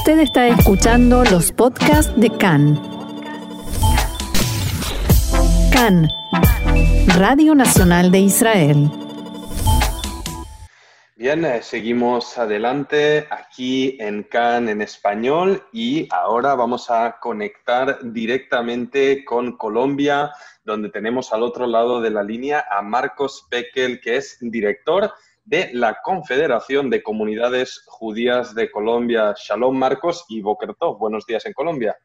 Usted está escuchando los podcasts de CAN. CAN, Radio Nacional de Israel. Bien, eh, seguimos adelante aquí en CAN en español y ahora vamos a conectar directamente con Colombia, donde tenemos al otro lado de la línea a Marcos Pekel, que es director de la Confederación de Comunidades Judías de Colombia. Shalom, Marcos, y Boker Tov. Buenos días en Colombia.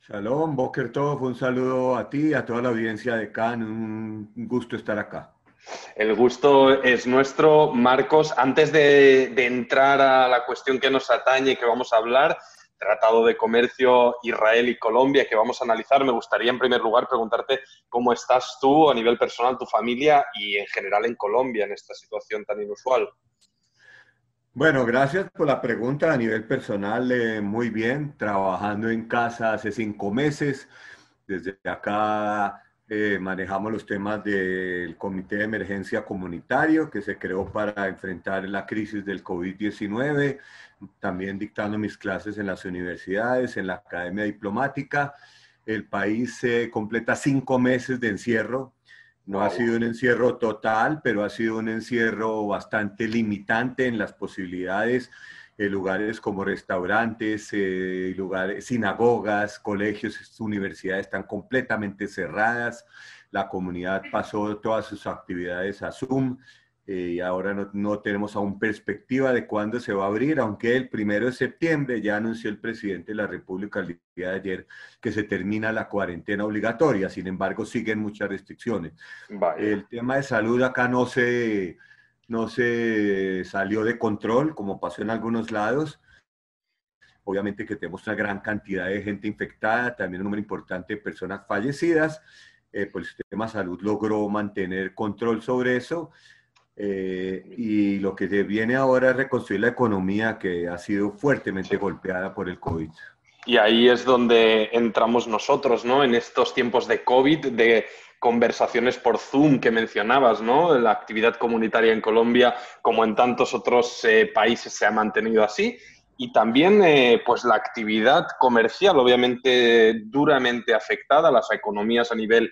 Shalom, Boker Tov. Un saludo a ti y a toda la audiencia de CAN. Un gusto estar acá. El gusto es nuestro, Marcos. Antes de, de entrar a la cuestión que nos atañe y que vamos a hablar, Tratado de Comercio Israel y Colombia que vamos a analizar, me gustaría en primer lugar preguntarte cómo estás tú a nivel personal, tu familia y en general en Colombia en esta situación tan inusual. Bueno, gracias por la pregunta. A nivel personal, eh, muy bien, trabajando en casa hace cinco meses. Desde acá eh, manejamos los temas del Comité de Emergencia Comunitario que se creó para enfrentar la crisis del COVID-19, también dictando mis clases en las universidades, en la Academia Diplomática. El país se completa cinco meses de encierro. No ha sido un encierro total, pero ha sido un encierro bastante limitante en las posibilidades eh, lugares como restaurantes, eh, lugares, sinagogas, colegios, universidades están completamente cerradas. La comunidad pasó todas sus actividades a Zoom eh, y ahora no, no, tenemos aún perspectiva de cuándo se va a abrir, aunque el primero de septiembre ya anunció el presidente de la República el día de ayer que se termina la cuarentena obligatoria. Sin embargo, siguen muchas restricciones. El tema de salud acá no se no se salió de control como pasó en algunos lados. Obviamente que tenemos una gran cantidad de gente infectada, también un número importante de personas fallecidas. Eh, pues el sistema de salud logró mantener control sobre eso. Eh, y lo que viene ahora es reconstruir la economía que ha sido fuertemente golpeada por el COVID. Y ahí es donde entramos nosotros, ¿no? En estos tiempos de COVID, de conversaciones por Zoom que mencionabas, ¿no? La actividad comunitaria en Colombia, como en tantos otros eh, países, se ha mantenido así. Y también, eh, pues, la actividad comercial, obviamente, duramente afectada. Las economías a nivel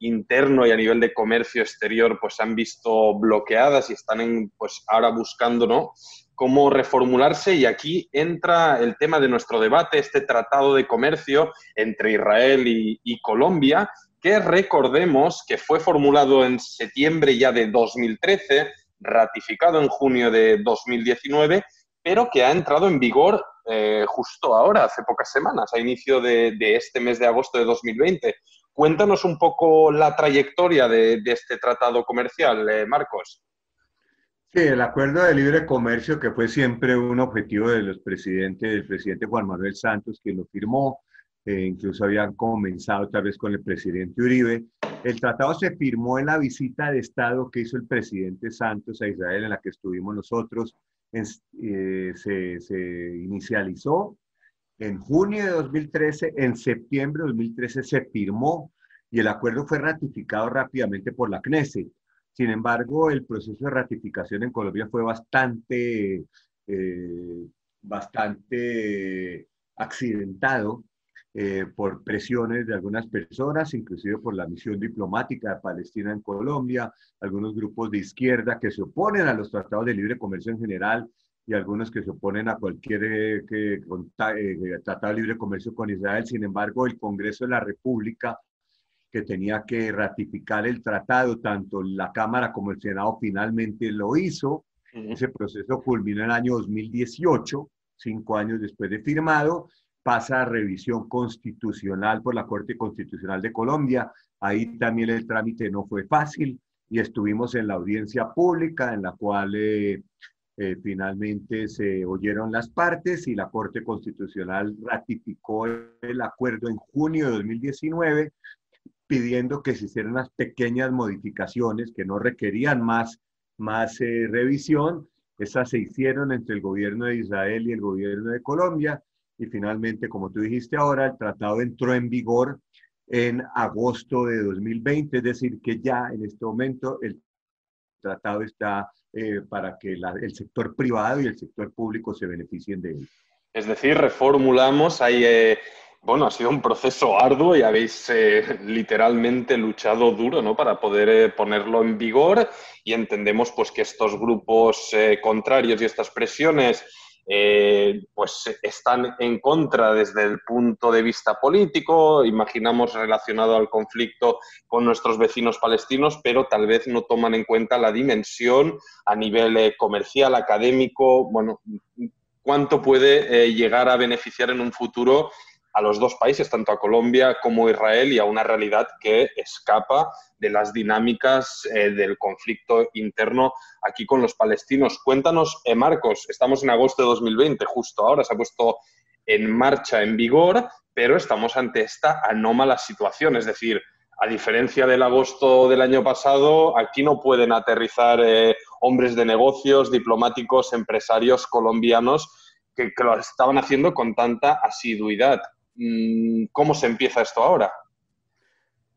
interno y a nivel de comercio exterior, pues, se han visto bloqueadas y están, en, pues, ahora buscando, ¿no? cómo reformularse y aquí entra el tema de nuestro debate, este tratado de comercio entre Israel y, y Colombia, que recordemos que fue formulado en septiembre ya de 2013, ratificado en junio de 2019, pero que ha entrado en vigor eh, justo ahora, hace pocas semanas, a inicio de, este mes de agosto de 2020. Cuéntanos un poco la trayectoria de, este tratado comercial, eh, Marcos. Sí, el acuerdo de libre comercio, que fue siempre un objetivo de los presidentes, del presidente Juan Manuel Santos, que lo firmó, eh, incluso habían comenzado tal vez con el presidente Uribe. El tratado se firmó en la visita de Estado que hizo el presidente Santos a Israel, en la que estuvimos nosotros. Eh, se, se, inicializó en junio de 2013, en septiembre de 2013 se firmó y el acuerdo fue ratificado rápidamente por la Knesset. Sin embargo, el proceso de ratificación en Colombia fue bastante, eh, bastante accidentado eh, por presiones de algunas personas, inclusive por la misión diplomática de Palestina en Colombia, algunos grupos de izquierda que se oponen a los tratados de libre comercio en general y algunos que se oponen a cualquier eh, que, eh, tratado de libre comercio con Israel. Sin embargo, el Congreso de la República, que tenía que ratificar el tratado, tanto la Cámara como el Senado finalmente lo hizo. Ese proceso culminó en el año 2018, cinco años después de firmado, pasa a revisión constitucional por la Corte Constitucional de Colombia. Ahí también el trámite no fue fácil y estuvimos en la audiencia pública en la cual eh, eh, finalmente se oyeron las partes y la Corte Constitucional ratificó el acuerdo en junio de 2019 pidiendo que se hicieran unas pequeñas modificaciones que no requerían más, más eh, revisión. Esas se hicieron entre el gobierno de Israel y el gobierno de Colombia y finalmente, como tú dijiste ahora, el tratado entró en vigor en agosto de 2020, es decir, que ya en este momento el tratado está eh, para que el sector privado y el sector público se beneficien de él. Es decir, reformulamos, hay, eh, bueno, ha sido un proceso arduo y habéis eh, literalmente luchado duro ¿no? para poder ponerlo en vigor y entendemos pues, que estos grupos contrarios y estas presiones eh, pues están en contra desde el punto de vista político, imaginamos relacionado al conflicto con nuestros vecinos palestinos, pero tal vez no toman en cuenta la dimensión a nivel eh, comercial, académico, bueno, cuánto puede eh, llegar a beneficiar en un futuro a los dos países, tanto a Colombia como a Israel, y a una realidad que escapa de las dinámicas eh, del conflicto interno aquí con los palestinos. Cuéntanos, eh, Marcos, estamos en agosto de 2020, justo ahora se ha puesto en marcha, en vigor, pero estamos ante esta anómala situación, es decir, a diferencia del agosto del año pasado, aquí no pueden aterrizar eh, hombres de negocios, diplomáticos, empresarios colombianos que, lo estaban haciendo con tanta asiduidad. Mm, ¿Cómo se empieza esto ahora?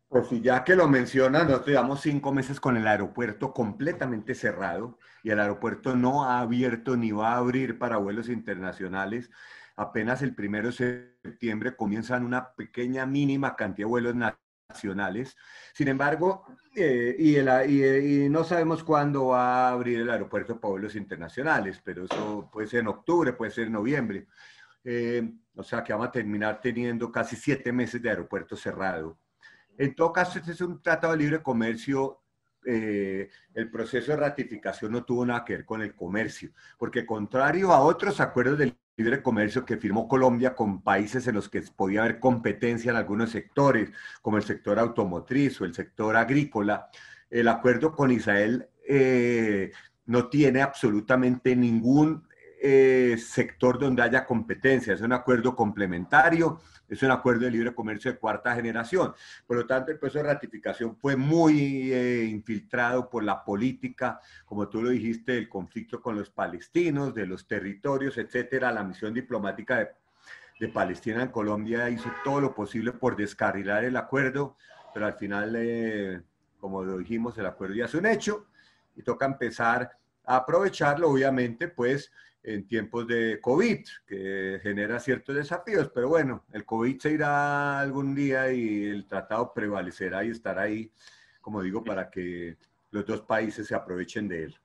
Pues ya que lo mencionan, nosotros llevamos cinco meses con el aeropuerto completamente cerrado y el aeropuerto no ha abierto ni va a abrir para vuelos internacionales. Apenas el primero de septiembre comienzan una pequeña mínima cantidad de vuelos nacionales. Sin embargo, eh, y, no sabemos cuándo va a abrir el aeropuerto para vuelos internacionales, pero eso puede ser en octubre, puede ser en noviembre. Eh, o sea que vamos a terminar teniendo casi siete meses de aeropuerto cerrado. En todo caso, este es un tratado de libre comercio. Eh, el proceso de ratificación no tuvo nada que ver con el comercio, porque contrario a otros acuerdos de libre comercio que firmó Colombia con países en los que podía haber competencia en algunos sectores, como el sector automotriz o el sector agrícola, el acuerdo con Israel eh, no tiene absolutamente ningún eh, sector donde haya competencia, es un acuerdo complementario, es un acuerdo de libre comercio de cuarta generación. Por lo tanto, el proceso de ratificación fue muy eh, infiltrado por la política, como tú lo dijiste, del conflicto con los palestinos, de los territorios, etcétera. La misión diplomática de, de Palestina en Colombia hizo todo lo posible por descarrilar el acuerdo, pero al final, eh, como lo dijimos, el acuerdo ya es un hecho y toca empezar a aprovecharlo, obviamente, pues en tiempos de COVID, que genera ciertos desafíos, pero bueno, el COVID se irá algún día y el tratado prevalecerá y estará ahí, como digo, para que los dos países se aprovechen de él.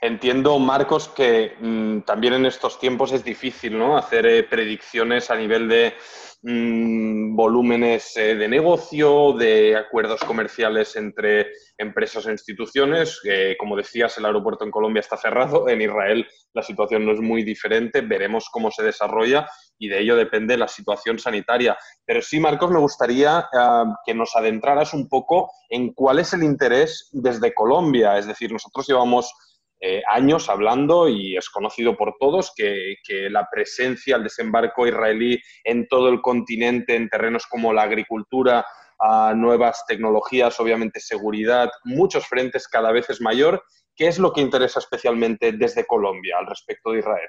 Entiendo, Marcos, que mm, también en estos tiempos es difícil ¿no? hacer eh, predicciones a nivel de Mm, volúmenes eh, de negocio, de acuerdos comerciales entre empresas e instituciones. como decías, el aeropuerto en Colombia está cerrado, en Israel la situación no es muy diferente, veremos cómo se desarrolla y de ello depende la situación sanitaria. Pero sí, Marcos, me gustaría ah, que nos adentraras un poco en cuál es el interés desde Colombia. Es decir, nosotros llevamos eh, años hablando y es conocido por todos que, la presencia, el desembarco israelí en todo el continente, en terrenos como la agricultura, a nuevas tecnologías, obviamente seguridad, muchos frentes cada vez es mayor. ¿Qué es lo que interesa especialmente desde Colombia al respecto de Israel?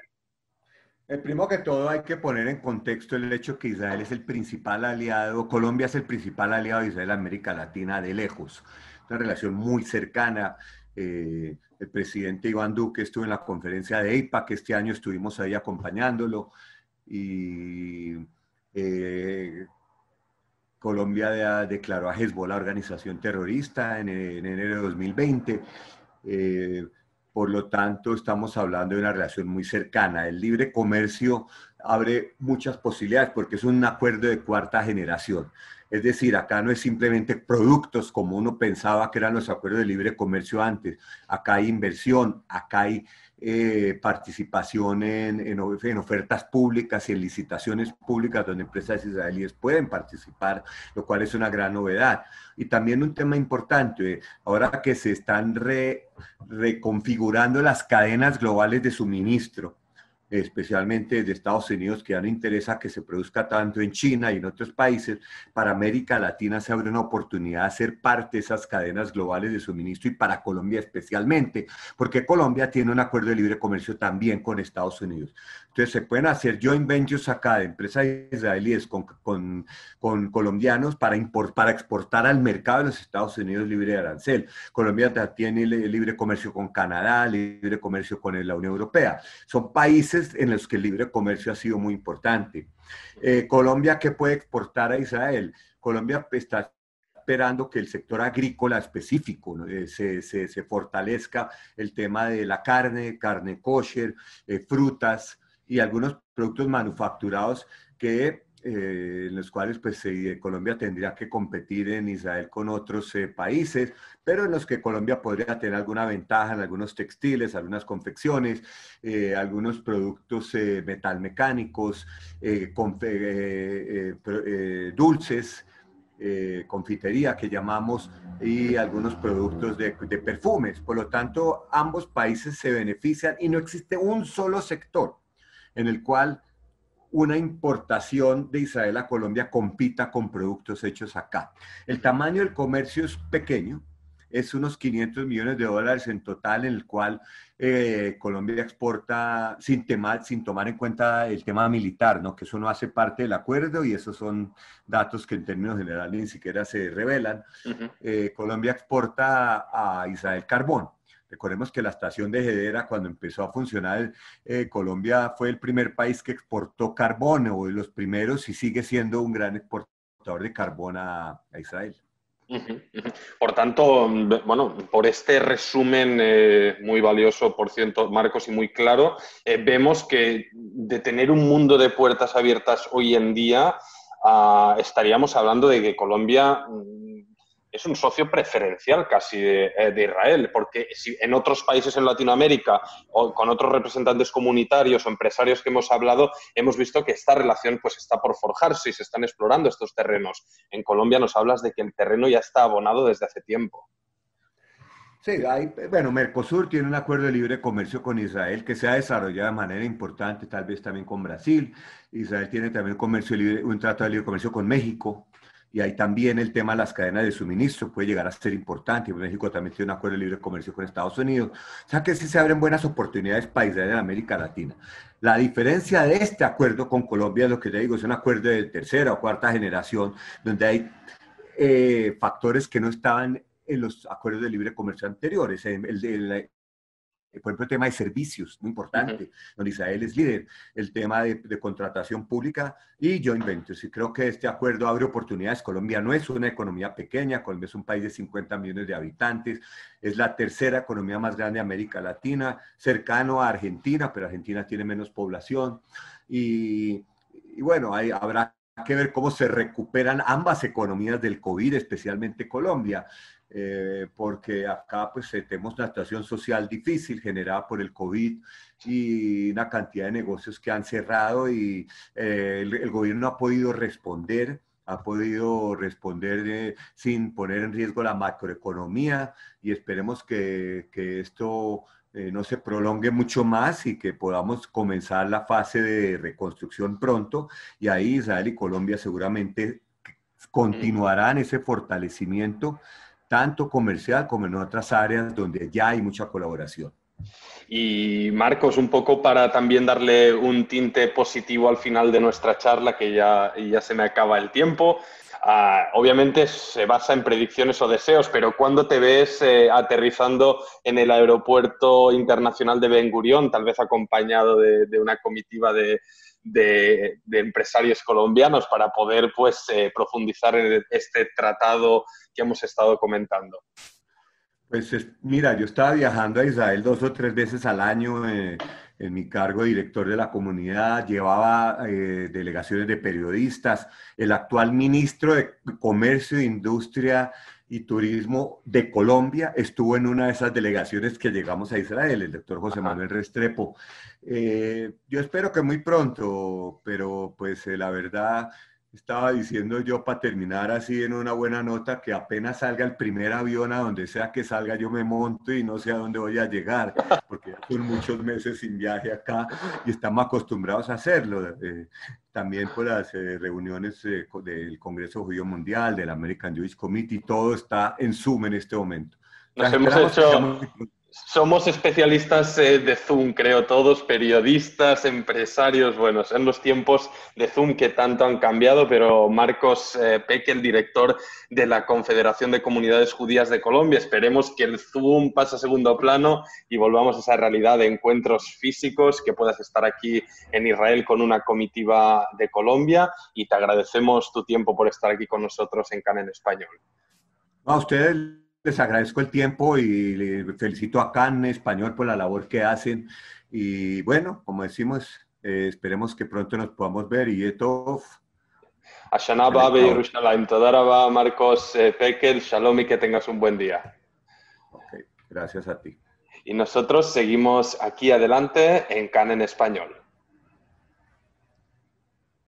El primero que todo hay que poner en contexto el hecho que Israel es el principal aliado, Colombia es el principal aliado de Israel en América Latina de lejos. Una relación muy cercana. Eh, el presidente Iván Duque estuvo en la conferencia de EIPA, que este año estuvimos ahí acompañándolo, y eh, Colombia declaró a Hezbollah organización terrorista en, enero de 2020. Eh, por lo tanto, estamos hablando de una relación muy cercana. El libre comercio abre muchas posibilidades porque es un acuerdo de cuarta generación. Es decir, acá no es simplemente productos como uno pensaba que eran los acuerdos de libre comercio antes. Acá hay inversión, acá hay eh, participación en, ofertas públicas y en licitaciones públicas donde empresas israelíes pueden participar, lo cual es una gran novedad. Y también un tema importante, ahora que se están reconfigurando las cadenas globales de suministro, especialmente de Estados Unidos, que ya no interesa que se produzca tanto en China y en otros países, para América Latina se abre una oportunidad de ser parte de esas cadenas globales de suministro y para Colombia especialmente, porque Colombia tiene un acuerdo de libre comercio también con Estados Unidos. Entonces se pueden hacer joint ventures acá de empresas israelíes con, con, con colombianos para, import, para exportar al mercado de los Estados Unidos libre de arancel. Colombia tiene libre comercio con Canadá, libre comercio con la Unión Europea. Son países en los que el libre comercio ha sido muy importante. Eh, Colombia, ¿qué puede exportar a Israel? Colombia está esperando que el sector agrícola específico eh, se, se, fortalezca el tema de la carne, carne kosher, eh, frutas y algunos productos manufacturados que eh, en los cuales pues Colombia tendría que competir en Israel con otros eh, países, pero en los que Colombia podría tener alguna ventaja en algunos textiles, algunas confecciones, eh, algunos productos metalmecánicos, dulces, confitería que llamamos, y algunos productos de, de perfumes. Por lo tanto, ambos países se benefician y no existe un solo sector en el cual una importación de Israel a Colombia compita con productos hechos acá. El tamaño del comercio es pequeño, es unos 500 millones de dólares en total, en el cual eh, Colombia exporta sin, sin tomar en cuenta el tema militar, ¿no? que eso no hace parte del acuerdo y esos son datos que en términos generales ni siquiera se revelan. Eh, Colombia exporta a Israel carbón. Recordemos que la estación de Hedera, cuando empezó a funcionar, eh, Colombia fue el primer país que exportó carbón, o de los primeros, y sigue siendo un gran exportador de carbón a, Israel. Por tanto, bueno, por este resumen eh, muy valioso, por cierto, Marcos, y muy claro, eh, vemos que de tener un mundo de puertas abiertas hoy en día, ah, estaríamos hablando de que Colombia mm, es un socio preferencial casi eh, de, Israel, porque si en otros países en Latinoamérica o con otros representantes comunitarios o empresarios que hemos hablado, hemos visto que esta relación pues está por forjarse y se están explorando estos terrenos. En Colombia nos hablas de que el terreno ya está abonado desde hace tiempo. Sí, hay, bueno, Mercosur tiene un acuerdo de libre comercio con Israel que se ha desarrollado de manera importante, tal vez también con Brasil. Israel tiene también comercio libre, un tratado de libre comercio con México. Y ahí también el tema de las cadenas de suministro puede llegar a ser importante. México también tiene un acuerdo de libre comercio con Estados Unidos. O sea que sí se abren buenas oportunidades para Israel en América Latina. La diferencia de este acuerdo con Colombia, lo que te digo, es un acuerdo de tercera o cuarta generación, donde hay eh, factores que no estaban en los acuerdos de libre comercio anteriores. El, el, por ejemplo, el tema de servicios, muy importante, donde Israel es líder, el tema de, contratación pública y joint ventures. Y creo que este acuerdo abre oportunidades. Colombia no es una economía pequeña, Colombia es un país de 50 millones de habitantes, es la tercera economía más grande de América Latina, cercano a Argentina, pero Argentina tiene menos población. Y, y bueno, habrá que ver cómo se recuperan ambas economías del COVID, especialmente Colombia. Eh, porque acá pues eh, tenemos una situación social difícil generada por el COVID y una cantidad de negocios que han cerrado y eh, el, gobierno ha podido responder, ha podido responder sin poner en riesgo la macroeconomía y esperemos que, que esto no se prolongue mucho más y que podamos comenzar la fase de reconstrucción pronto. Y ahí Israel y Colombia seguramente continuarán ese fortalecimiento tanto comercial como en otras áreas donde ya hay mucha colaboración. Y Marcos, un poco para también darle un tinte positivo al final de nuestra charla, que ya, ya se me acaba el tiempo. Ah, obviamente se basa en predicciones o deseos, pero ¿cuándo te ves eh, aterrizando en el aeropuerto internacional de Ben Gurión, tal vez acompañado de, una comitiva de, de, empresarios colombianos para poder pues, eh, profundizar en este tratado que hemos estado comentando? Pues mira, yo estaba viajando a Israel dos o tres veces al año eh, en mi cargo de director de la comunidad, llevaba eh, delegaciones de periodistas. El actual ministro de Comercio, Industria y Turismo de Colombia estuvo en una de esas delegaciones que llegamos a Israel, el doctor José Manuel Restrepo. Eh, yo espero que muy pronto, pero pues la verdad estaba diciendo yo para terminar así en una buena nota que apenas salga el primer avión a donde sea que salga yo me monto y no sé a dónde voy a llegar, porque ya son muchos meses sin viaje acá y estamos acostumbrados a hacerlo. Eh, también por las eh, reuniones eh, del Congreso Judío Mundial, del American Jewish Committee, todo está en Zoom en este momento. Nos hemos hecho somos especialistas eh, de Zoom, creo todos, periodistas, empresarios, bueno, en los tiempos de Zoom que tanto han cambiado, pero Marcos eh, Peque, el director de la Confederación de Comunidades Judías de Colombia, esperemos que el Zoom pase a segundo plano y volvamos a esa realidad de encuentros físicos, que puedas estar aquí en Israel con una comitiva de Colombia y te agradecemos tu tiempo por estar aquí con nosotros en CAN Español. A ustedes les agradezco el tiempo y felicito a Can Español por la labor que hacen. Y bueno, como decimos, eh, esperemos que pronto nos podamos ver y esto... Ashana Yerushalayim. Todaraba, Marcos eh, Pekel, Shalom y que tengas un buen día. Okay, gracias a ti. Y nosotros seguimos aquí adelante en CAN en español.